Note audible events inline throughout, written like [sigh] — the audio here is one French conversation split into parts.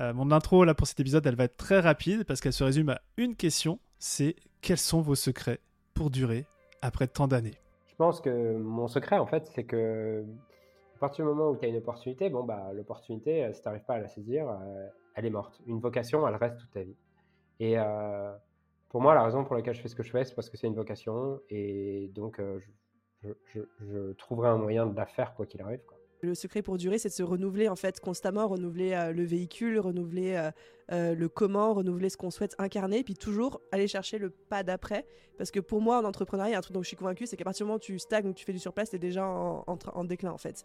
Euh, mon intro là pour cet épisode, elle va être très rapide parce qu'elle se résume à une question. C'est quels sont vos secrets pour durer après tant d'années? Je pense que mon secret en fait, c'est que à partir du moment où tu as une opportunité, bon bah l'opportunité, euh, si tu n'arrives pas à la saisir, euh, elle est morte. Une vocation, elle reste toute ta vie. Et pour moi, la raison pour laquelle je fais ce que je fais, c'est parce que c'est une vocation et donc je, trouverai un moyen de la faire quoi qu'il arrive. Le secret pour durer, c'est de se renouveler en fait constamment, renouveler euh, le véhicule, renouveler euh, euh, le comment, renouveler ce qu'on souhaite incarner, puis toujours aller chercher le pas d'après. Parce que pour moi, en entrepreneuriat, il y a un truc dont je suis convaincu, c'est qu'à partir du moment où tu stagnes ou tu fais du surplace, es déjà en, en déclin en fait.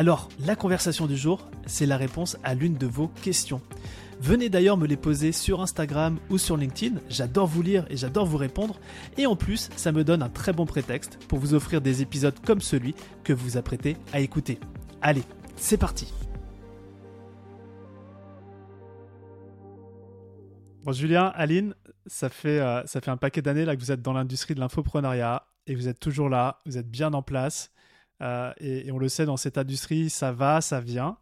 Alors, la conversation du jour, c'est la réponse à l'une de vos questions. Venez d'ailleurs me les poser sur Instagram ou sur LinkedIn, j'adore vous lire et j'adore vous répondre, et en plus ça me donne un très bon prétexte pour vous offrir des épisodes comme celui que vous apprêtez à écouter. Allez, c'est parti Bon Julien, Aline, ça fait, euh, un paquet d'années que vous êtes dans l'industrie de l'infoprenariat et vous êtes toujours là, vous êtes bien en place. Euh, et, on le sait, dans cette industrie, ça va, ça vient.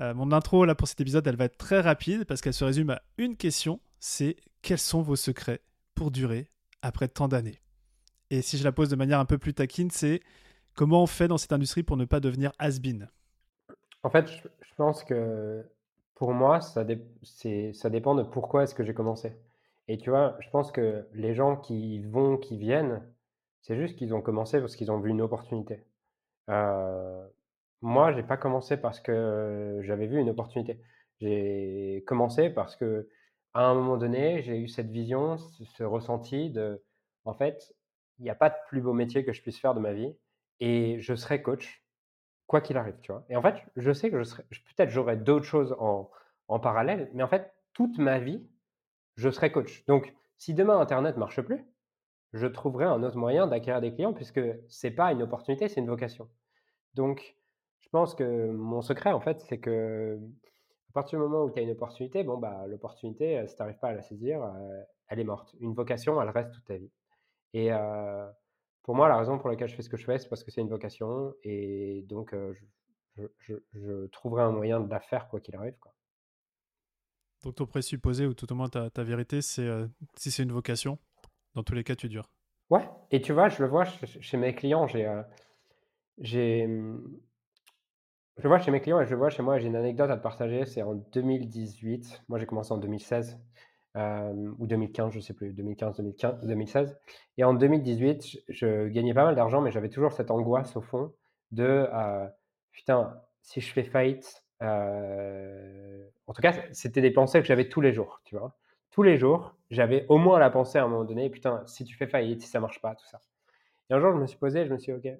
Euh, mon intro là pour cet épisode, elle va être très rapide parce qu'elle se résume à une question. C'est quels sont vos secrets pour durer après tant d'années? Et si je la pose de manière un peu plus taquine, c'est comment on fait dans cette industrie pour ne pas devenir has-been? En fait, je, pense que pour moi, ça, ça dépend de pourquoi est-ce que j'ai commencé. Et tu vois, je pense que les gens qui vont, qui viennent, c'est juste qu'ils ont commencé parce qu'ils ont vu une opportunité. Euh, moi, j'ai pas commencé parce que j'avais vu une opportunité. J'ai commencé parce que à un moment donné, j'ai eu cette vision, ce, ressenti de, en fait, il n'y a pas de plus beau métier que je puisse faire de ma vie et je serai coach, quoi qu'il arrive, tu vois. Et en fait, je sais que je peut-être j'aurai d'autres choses en, en parallèle, mais en fait, toute ma vie, je serai coach. Donc, si demain Internet marche plus, je trouverai un autre moyen d'acquérir des clients puisque c'est pas une opportunité, c'est une vocation. Donc, je pense que mon secret, en fait, c'est que à partir du moment où tu as une opportunité, bon, bah, l'opportunité, euh, si tu n'arrives pas à la saisir, euh, elle est morte. Une vocation, elle reste toute ta vie. Et euh, pour moi, la raison pour laquelle je fais ce que je fais, c'est parce que c'est une vocation. Et donc, je, trouverai un moyen de la faire, quoi qu'il arrive. Donc, ton présupposé, ou tout au moins ta vérité, c'est si c'est une vocation, dans tous les cas, tu dures. Ouais, et tu vois, je le vois chez mes clients, j'ai j'ai, mmh, je le vois chez mes clients et je le vois chez moi. J'ai une anecdote à te partager. C'est en 2018. Moi, j'ai commencé en 2016 ou 2015, je sais plus, 2015, 2015, 2016. Et en 2018, je, gagnais pas mal d'argent, mais j'avais toujours cette angoisse au fond de putain, si je fais faillite. en tout cas, c'était des pensées que j'avais tous les jours, tu vois. Tous les jours, j'avais au moins la pensée à un moment donné, putain, si tu fais faillite, si ça marche pas, tout ça. Et un jour, je me suis posé, je me suis dit, ok,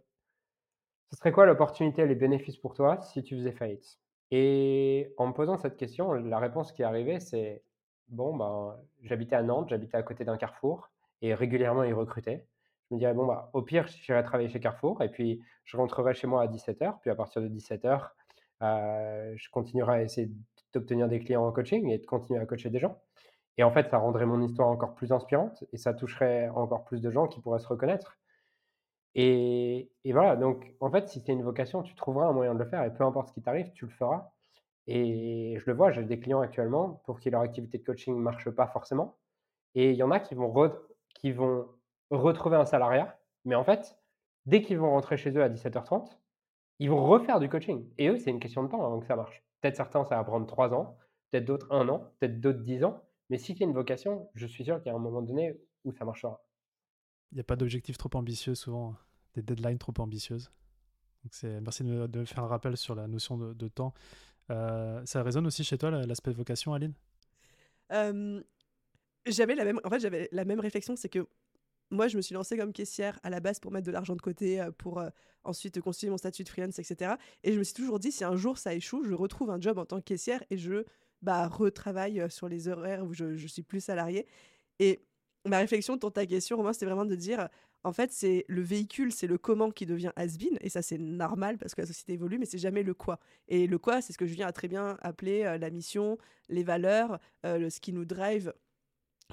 ce serait quoi l'opportunité les bénéfices pour toi si tu faisais faillite? Et en me posant cette question, la réponse qui est arrivée, c'est bon, ben, j'habitais à Nantes, j'habitais à côté d'un carrefour et régulièrement ils recrutaient. Je me dirais, bon, bah, au pire, j'irai travailler chez Carrefour et puis je rentrerai chez moi à 17h. Puis à partir de 17h, euh, je continuerai à essayer d'obtenir des clients en coaching et de continuer à coacher des gens. Et en fait, ça rendrait mon histoire encore plus inspirante et ça toucherait encore plus de gens qui pourraient se reconnaître. Et, voilà, donc en fait, si c'est une vocation, tu trouveras un moyen de le faire et peu importe ce qui t'arrive, tu le feras. Et je le vois, j'ai des clients actuellement pour qui leur activité de coaching ne marche pas forcément. Et il y en a qui vont, qui vont retrouver un salariat, mais en fait, dès qu'ils vont rentrer chez eux à 17h30, ils vont refaire du coaching. Et eux, c'est une question de temps avant que ça marche. Peut-être certains, ça va prendre 3 ans, peut-être d'autres 1 an, peut-être d'autres 10 ans. Mais si c'est une vocation, je suis sûr qu'il y a un moment donné où ça marchera. Il n'y a pas d'objectif trop ambitieux, souvent des deadlines trop ambitieuses. Donc merci de, de, faire un rappel sur la notion de, temps. Euh, ça résonne aussi chez toi l'aspect vocation, Aline? J'avais la même, en fait, j'avais la même réflexion, c'est que moi, je me suis lancée comme caissière à la base pour mettre de l'argent de côté, euh, pour euh, ensuite constituer mon statut de freelance, etc. Et je me suis toujours dit, si un jour ça échoue, je retrouve un job en tant que caissière et je bah, retravaille sur les horaires où je, suis plus salariée. Et ma réflexion sur ta question, Romain, c'était vraiment de dire, en fait, c'est le véhicule, c'est le comment qui devient has-been, et ça c'est normal parce que la société évolue, mais c'est jamais le quoi. Et le quoi, c'est ce que Julien a très bien appelé la mission, les valeurs, euh, ce qui nous drive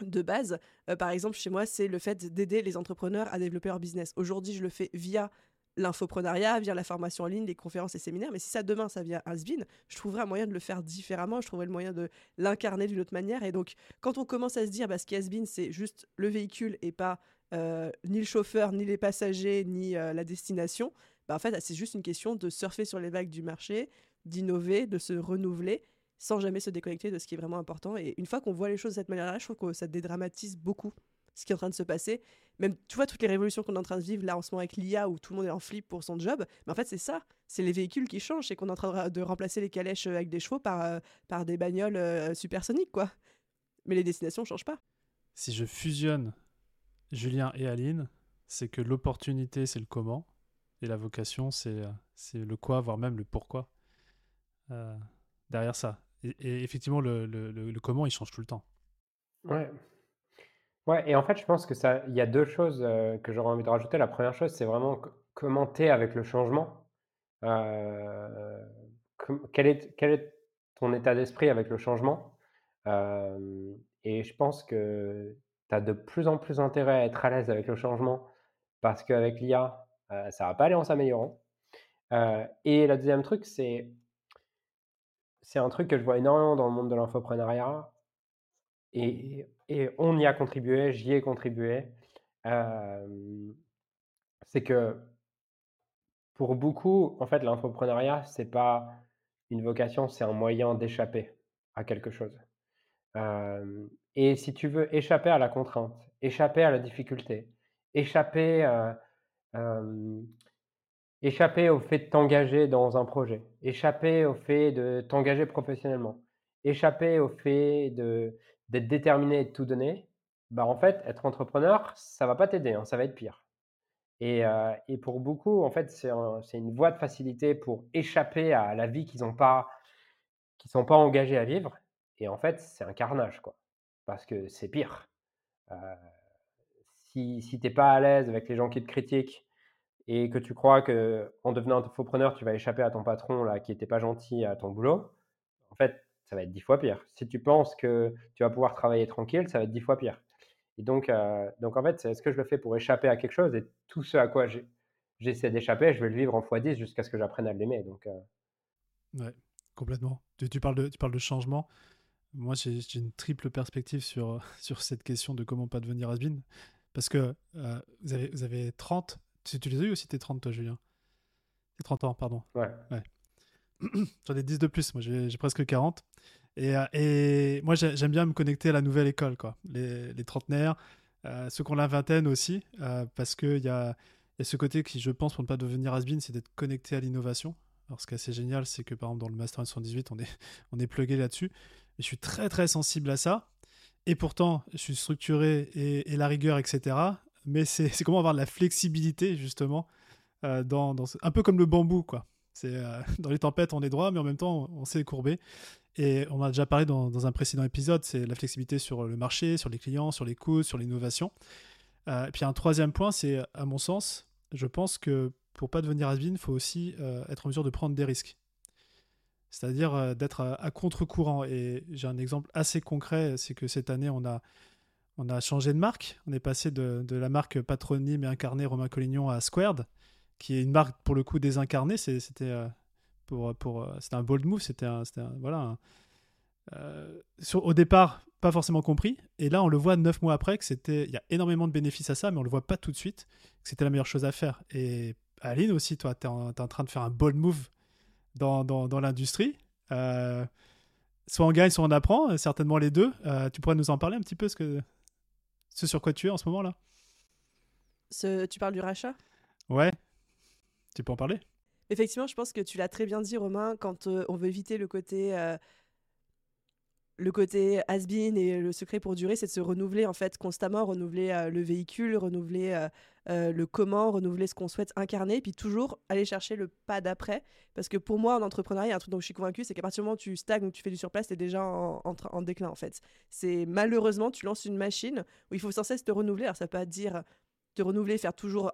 de base. Par exemple, chez moi, c'est le fait d'aider les entrepreneurs à développer leur business. Aujourd'hui, je le fais via l'infoprenariat, via la formation en ligne, les conférences et séminaires. Mais si ça demain, ça vient Asbin, je trouverai un moyen de le faire différemment, je trouverai le moyen de l'incarner d'une autre manière. Et donc, quand on commence à se dire, bah, ce qui c'est juste le véhicule et pas euh, ni le chauffeur, ni les passagers, ni euh, la destination, bah, en fait, c'est juste une question de surfer sur les vagues du marché, d'innover, de se renouveler sans jamais se déconnecter de ce qui est vraiment important. Et une fois qu'on voit les choses de cette manière-là, je trouve que ça dédramatise beaucoup ce qui est en train de se passer. Même, tu vois, toutes les révolutions qu'on est en train de vivre là en ce moment avec l'IA où tout le monde est en flip pour son job, mais en fait, c'est ça. C'est les véhicules qui changent. C'est qu'on est en train de remplacer les calèches euh, avec des chevaux par, euh, par des bagnoles euh, supersoniques, quoi. Mais les destinations ne changent pas. Si je fusionne Julien et Aline, c'est que l'opportunité, c'est le comment, et la vocation, c'est le quoi, voire même le pourquoi. derrière ça. Et, effectivement, le, le, le, comment, il change tout le temps. Ouais, Ouais, et en fait, je pense que ça, il y a deux choses euh, que j'aurais envie de rajouter. La première chose, c'est vraiment commenter avec le changement. Euh, quel est, quel est ton état d'esprit avec le changement? Euh, et je pense que tu as de plus en plus intérêt à être à l'aise avec le changement parce qu'avec l'IA, ça va pas aller en s'améliorant. et la deuxième truc, c'est c'est un truc que je vois énormément dans le monde de l'infoprenariat et et on y a contribué, j'y ai contribué. c'est que pour beaucoup, en fait, l'infoprenariat, c'est pas une vocation, c'est un moyen d'échapper à quelque chose. et si tu veux échapper à la contrainte, échapper à la difficulté, échapper, échapper au fait de t'engager dans un projet, échapper au fait de t'engager professionnellement, échapper au fait de d'être déterminé et de tout donner, bah en fait, être entrepreneur, ça va pas t'aider, hein, ça va être pire. Et, euh, et pour beaucoup, en fait, c'est une voie de facilité pour échapper à la vie qu'ils n'ont pas, qui sont pas engagés à vivre. Et en fait, c'est un carnage, quoi. Parce que c'est pire. Euh, si si tu n'es pas à l'aise avec les gens qui te critiquent et que tu crois que en devenant entrepreneur, tu vas échapper à ton patron là qui n'était pas gentil à ton boulot, en fait, ça va être dix fois pire. Si tu penses que tu vas pouvoir travailler tranquille, ça va être dix fois pire. Et donc, euh, donc en fait, est-ce que je le fais pour échapper à quelque chose Et tout ce à quoi j'essaie d'échapper, je vais le vivre en x10 jusqu'à ce que j'apprenne à l'aimer. Donc, euh. Ouais, complètement. Tu, parles de, tu parles de changement. Moi, j'ai une triple perspective sur, [laughs] sur cette question de comment pas devenir has Parce que euh, vous, avez, vous avez 30. Tu, tu les as eu aussi tes 30, toi, Julien? Tes 30 ans, pardon. Ouais. ouais. [clears throat] J'en ai 10 de plus, moi j'ai presque 40. Et, euh, et moi j'aime bien me connecter à la nouvelle école, quoi. Les, les trentenaires, euh, ceux qui ont la vingtaine aussi, euh, parce qu'il y a, y ce côté qui, je pense, pour ne pas devenir has c'est d'être connecté à l'innovation. Alors ce qui est assez génial, c'est que par exemple dans le Master 78, on est, [laughs] on est plugué là-dessus. je suis très très sensible à ça. Et pourtant, je suis structuré et, la rigueur, etc. Mais [laughs] c'est comment avoir de la flexibilité, justement, dans, dans un peu comme le bambou, quoi. C'est euh, [laughs] dans les tempêtes, on est droit, mais en même temps, on s'est courbé. Et on a déjà parlé dans, un précédent épisode, c'est la flexibilité sur le marché, sur les clients, sur les coûts, sur l'innovation. Euh, et puis un troisième point, c'est à mon sens, je pense que pour pas devenir has il faut aussi euh, être en mesure de prendre des risques. C'est-à-dire d'être à, contre-courant. Et j'ai un exemple assez concret, c'est que cette année, on a, on a changé de marque. On est passé de, de la marque patronyme et incarnée Romain Collignon à Squared qui est une marque pour le coup désincarnée. C'était euh, pour, pour, euh, c'était un bold move. C'était un, voilà. Euh, sur, au départ, pas forcément compris. Et là, on le voit neuf mois après que c'était. Il y a énormément de bénéfices à ça, mais on le voit pas tout de suite que c'était la meilleure chose à faire. Et Aline aussi, toi, tu es, en train de faire un bold move dans, dans, dans l'industrie. soit on gagne, soit on apprend, certainement les deux. tu pourrais nous en parler un petit peu, ce, que, ce sur quoi tu es en ce moment-là? Ce, Tu parles du rachat? Ouais, tu peux en parler? Effectivement, je pense que tu l'as très bien dit, Romain, quand euh, on veut éviter le côté euh, le côté has-been et le secret pour durer, c'est de se renouveler en fait constamment, renouveler euh, le véhicule, renouveler euh, le comment, renouveler ce qu'on souhaite incarner, puis toujours aller chercher le pas d'après. Parce que pour moi, en entrepreneuriat, un truc dont je suis convaincue, c'est qu'à partir du moment où tu stagnes ou tu fais du surplace, tu es déjà en, en, déclin en fait. C'est malheureusement, tu lances une machine où il faut sans cesse te renouveler. Alors ça peut pas dire te renouveler, faire toujours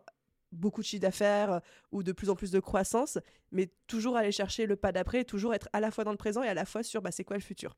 beaucoup de chiffre d'affaires ou de plus en plus de croissance, mais toujours aller chercher le pas d'après, toujours être à la fois dans le présent et à la fois sur bah, c'est quoi le futur.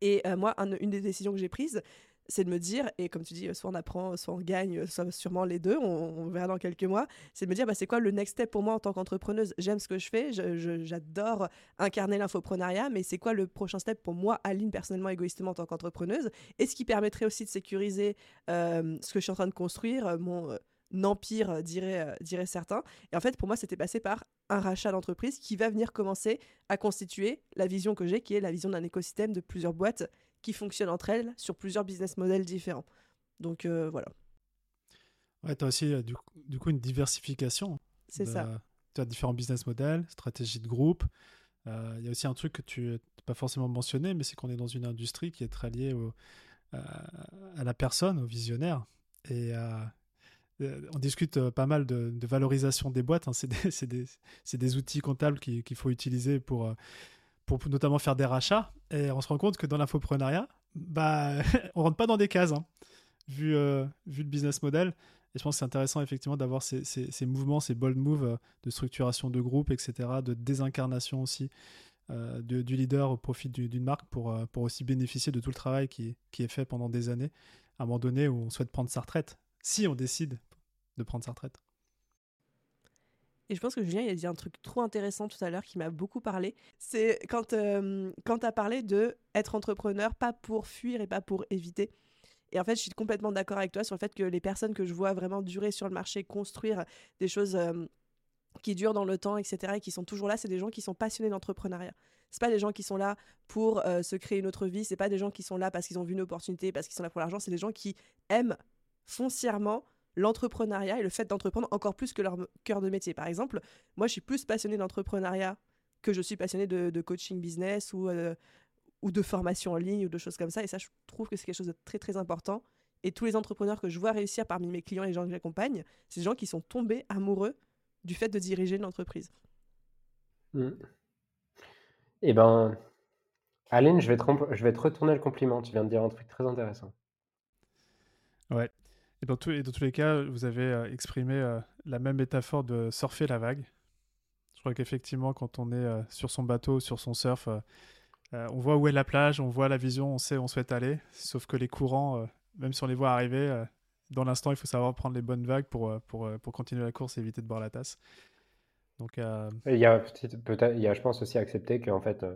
Et euh, moi, une des décisions que j'ai prises, c'est de me dire, et comme tu dis, soit on apprend, soit on gagne, soit sûrement les deux, on, verra dans quelques mois, c'est de me dire, bah, c'est quoi le next step pour moi en tant qu'entrepreneuse? J'aime ce que je fais, j'adore incarner l'infoprenariat, mais c'est quoi le prochain step pour moi, Aline, personnellement, égoïstement en tant qu'entrepreneuse? Et ce qui permettrait aussi de sécuriser euh, ce que je suis en train de construire, mon... Euh, empire, euh, dirait, euh, dirait certains. Et en fait, pour moi, c'était passé par un rachat d'entreprise qui va venir commencer à constituer la vision que j'ai, qui est la vision d'un écosystème de plusieurs boîtes qui fonctionnent entre elles sur plusieurs business models différents. Donc euh, voilà. Ouais, tu as aussi du, coup une diversification. C'est ça. Tu as différents business models, stratégie de groupe. Il y a aussi un truc que tu n'as pas forcément mentionné, mais c'est qu'on est dans une industrie qui est très liée à la personne, au visionnaire. Et, on discute euh, pas mal de, valorisation des boîtes. Hein. C'est des, [laughs] outils comptables qu'il faut utiliser pour, euh, pour notamment faire des rachats. Et on se rend compte que dans l'infoprenariat, bah, [laughs] on rentre pas dans des cases, hein, vu, vu le business model. Et je pense que c'est intéressant effectivement d'avoir ces, mouvements, ces bold moves de structuration de groupe, etc., de désincarnation aussi du leader au profit d'une marque pour, pour aussi bénéficier de tout le travail qui, qui est fait pendant des années à un moment donné où on souhaite prendre sa retraite si on décide de prendre sa retraite. Et je pense que Julien il a dit un truc trop intéressant tout à l'heure qui m'a beaucoup parlé. C'est quand, euh, quand tu as parlé de être entrepreneur, pas pour fuir et pas pour éviter. Et en fait, je suis complètement d'accord avec toi sur le fait que les personnes que je vois vraiment durer sur le marché, construire des choses euh, qui durent dans le temps, etc., et qui sont toujours là, c'est des gens qui sont passionnés d'entrepreneuriat. C'est pas des gens qui sont là pour euh, se créer une autre vie, c'est pas des gens qui sont là parce qu'ils ont vu une opportunité, parce qu'ils sont là pour l'argent, c'est des gens qui aiment foncièrement l'entrepreneuriat et le fait d'entreprendre encore plus que leur cœur de métier. Par exemple, moi, je suis plus passionnée d'entrepreneuriat que je suis passionnée de, coaching business ou, euh, ou de formation en ligne ou de choses comme ça. Et ça, je trouve que c'est quelque chose de très, très important. Et tous les entrepreneurs que je vois réussir parmi mes clients et les gens que j'accompagne, c'est des gens qui sont tombés amoureux du fait de diriger une entreprise. Mmh. Eh ben, Aline, je vais, te je vais te retourner le compliment. Tu viens de dire un truc très intéressant. Ouais. Et dans, et dans tous les cas, vous avez euh, exprimé euh, la même métaphore de surfer la vague. Je crois qu'effectivement, quand on est euh, sur son bateau, sur son surf, on voit où est la plage, on voit la vision, on sait où on souhaite aller. Sauf que les courants, même si on les voit arriver, dans l'instant, il faut savoir prendre les bonnes vagues pour, pour, pour continuer la course et éviter de boire la tasse. Donc, il, y a il y a, je pense, aussi accepter qu'en fait,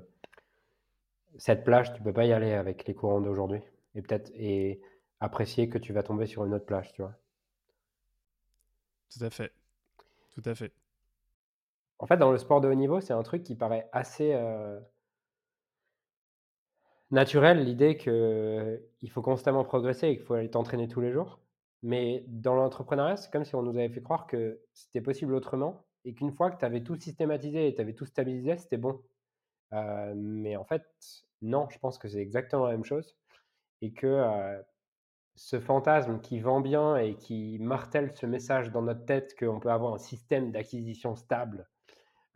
cette plage, tu peux pas y aller avec les courants d'aujourd'hui. Et peut-être. Et apprécier que tu vas tomber sur une autre plage, tu vois. Tout à fait. Tout à fait. En fait, dans le sport de haut niveau, c'est un truc qui paraît assez euh, naturel, l'idée qu'il faut constamment progresser et qu'il faut aller t'entraîner tous les jours. Mais dans l'entrepreneuriat, c'est comme si on nous avait fait croire que c'était possible autrement et qu'une fois que tu avais tout systématisé et tu avais tout stabilisé, c'était bon. Euh, mais en fait, non, je pense que c'est exactement la même chose et que euh, ce fantasme qui vend bien et qui martèle ce message dans notre tête qu'on peut avoir un système d'acquisition stable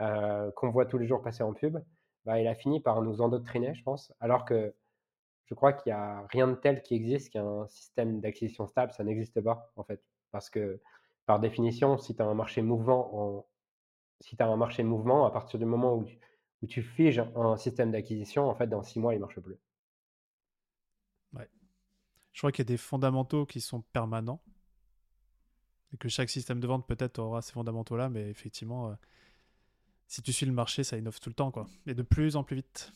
euh, qu'on voit tous les jours passer en pub, bah, il a fini par nous endoctriner, je pense. Alors que je crois qu'il n'y a rien de tel qui existe qu'un système d'acquisition stable, ça n'existe pas, en fait. Parce que, par définition, si tu as un marché mouvement, si tu as un marché mouvement, à partir du moment où tu, où tu figes un système d'acquisition, en fait, dans six mois, il ne marche plus. Je crois qu'il y a des fondamentaux qui sont permanents. Et que chaque système de vente peut-être aura ces fondamentaux-là, mais effectivement, euh, si tu suis le marché, ça innove tout le temps, quoi. Et de plus en plus vite.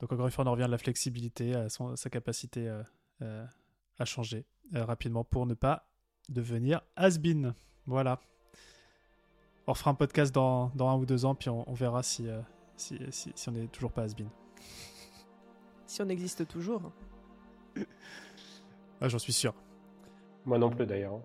Donc encore une fois, on en revient à la flexibilité, à sa capacité euh, euh, à changer rapidement pour ne pas devenir has-been. Voilà. On refera un podcast dans, un ou deux ans, puis on, verra si, si, si, on n'est toujours pas has-been. Si on existe toujours. Ah, j'en suis sûr. Moi non plus d'ailleurs.